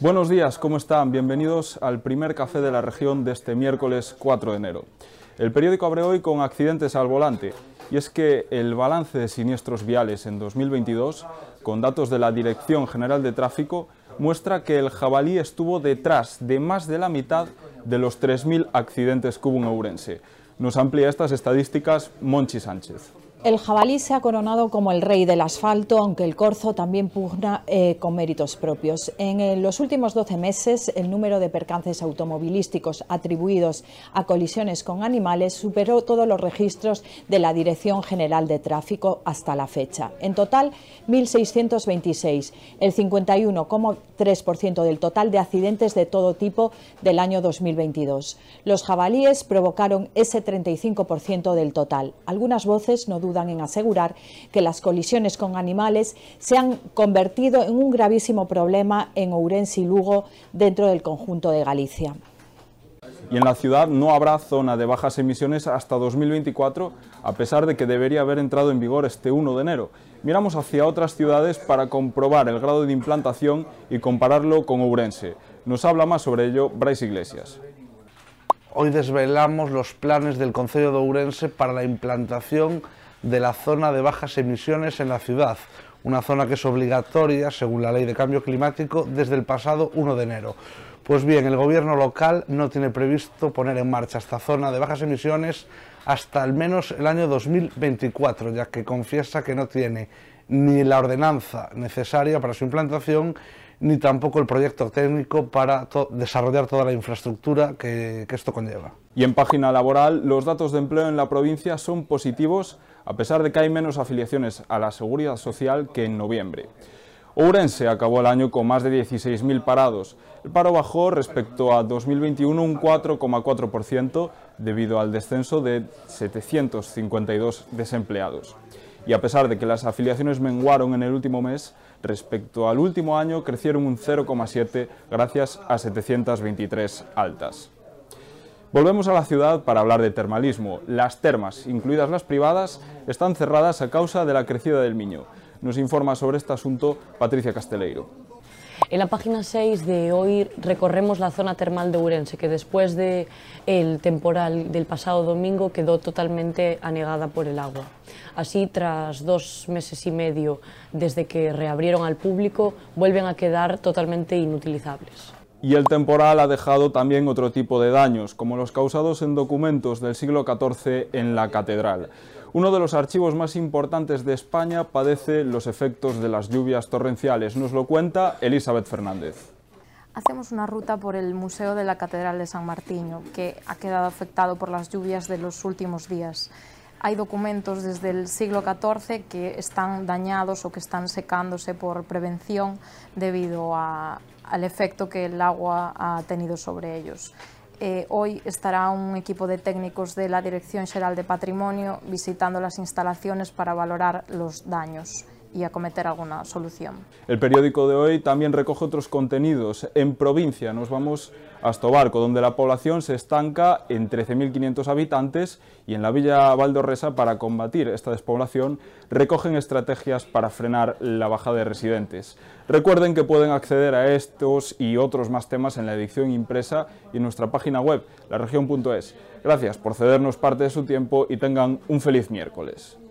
Buenos días, ¿cómo están? Bienvenidos al primer café de la región de este miércoles 4 de enero. El periódico abre hoy con accidentes al volante y es que el balance de siniestros viales en 2022, con datos de la Dirección General de Tráfico, muestra que el jabalí estuvo detrás de más de la mitad de los 3.000 accidentes que hubo en Ourense. Nos amplía estas estadísticas Monchi Sánchez. El jabalí se ha coronado como el rey del asfalto, aunque el corzo también pugna eh, con méritos propios. En eh, los últimos 12 meses, el número de percances automovilísticos atribuidos a colisiones con animales superó todos los registros de la Dirección General de Tráfico hasta la fecha. En total, 1.626, el 51,3% del total de accidentes de todo tipo del año 2022. Los jabalíes provocaron ese 35% del total. Algunas voces no dudan en asegurar que las colisiones con animales se han convertido en un gravísimo problema en Ourense y Lugo dentro del conjunto de Galicia. Y en la ciudad no habrá zona de bajas emisiones hasta 2024, a pesar de que debería haber entrado en vigor este 1 de enero. Miramos hacia otras ciudades para comprobar el grado de implantación y compararlo con Ourense. Nos habla más sobre ello Bryce Iglesias. Hoy desvelamos los planes del Concello de Ourense para la implantación de la zona de bajas emisiones en la ciudad, una zona que es obligatoria según la ley de cambio climático desde el pasado 1 de enero. Pues bien, el gobierno local no tiene previsto poner en marcha esta zona de bajas emisiones hasta al menos el año 2024, ya que confiesa que no tiene ni la ordenanza necesaria para su implantación ni tampoco el proyecto técnico para desarrollar toda la infraestructura que, que esto conlleva. Y en página laboral, los datos de empleo en la provincia son positivos a pesar de que hay menos afiliaciones a la seguridad social que en noviembre. Ourense acabó el año con más de 16.000 parados. El paro bajó respecto a 2021 un 4,4% debido al descenso de 752 desempleados. Y a pesar de que las afiliaciones menguaron en el último mes, respecto al último año crecieron un 0,7 gracias a 723 altas. Volvemos a la ciudad para hablar de termalismo. Las termas, incluidas las privadas, están cerradas a causa de la crecida del Miño. Nos informa sobre este asunto Patricia Casteleiro. En la página 6 de hoy recorremos la zona termal de Urense, que después del el temporal del pasado domingo quedó totalmente anegada por el agua. Así, tras dos meses y medio desde que reabrieron al público, vuelven a quedar totalmente inutilizables. Y el temporal ha dejado también otro tipo de daños, como los causados en documentos del siglo XIV en la catedral. Uno de los archivos más importantes de España padece los efectos de las lluvias torrenciales. Nos lo cuenta Elizabeth Fernández. Hacemos una ruta por el Museo de la Catedral de San Martín, que ha quedado afectado por las lluvias de los últimos días. Hay documentos desde el siglo XIV que están dañados o que están secándose por prevención debido a, al efecto que el agua ha tenido sobre ellos. Eh, hoy estará un equipo de técnicos de la Dirección General de Patrimonio visitando las instalaciones para valorar los daños y acometer alguna solución. El periódico de hoy también recoge otros contenidos. En provincia nos vamos hasta Obarco, donde la población se estanca en 13.500 habitantes y en la Villa Valdorresa, para combatir esta despoblación, recogen estrategias para frenar la bajada de residentes. Recuerden que pueden acceder a estos y otros más temas en la edición impresa y en nuestra página web, laregion.es. Gracias por cedernos parte de su tiempo y tengan un feliz miércoles.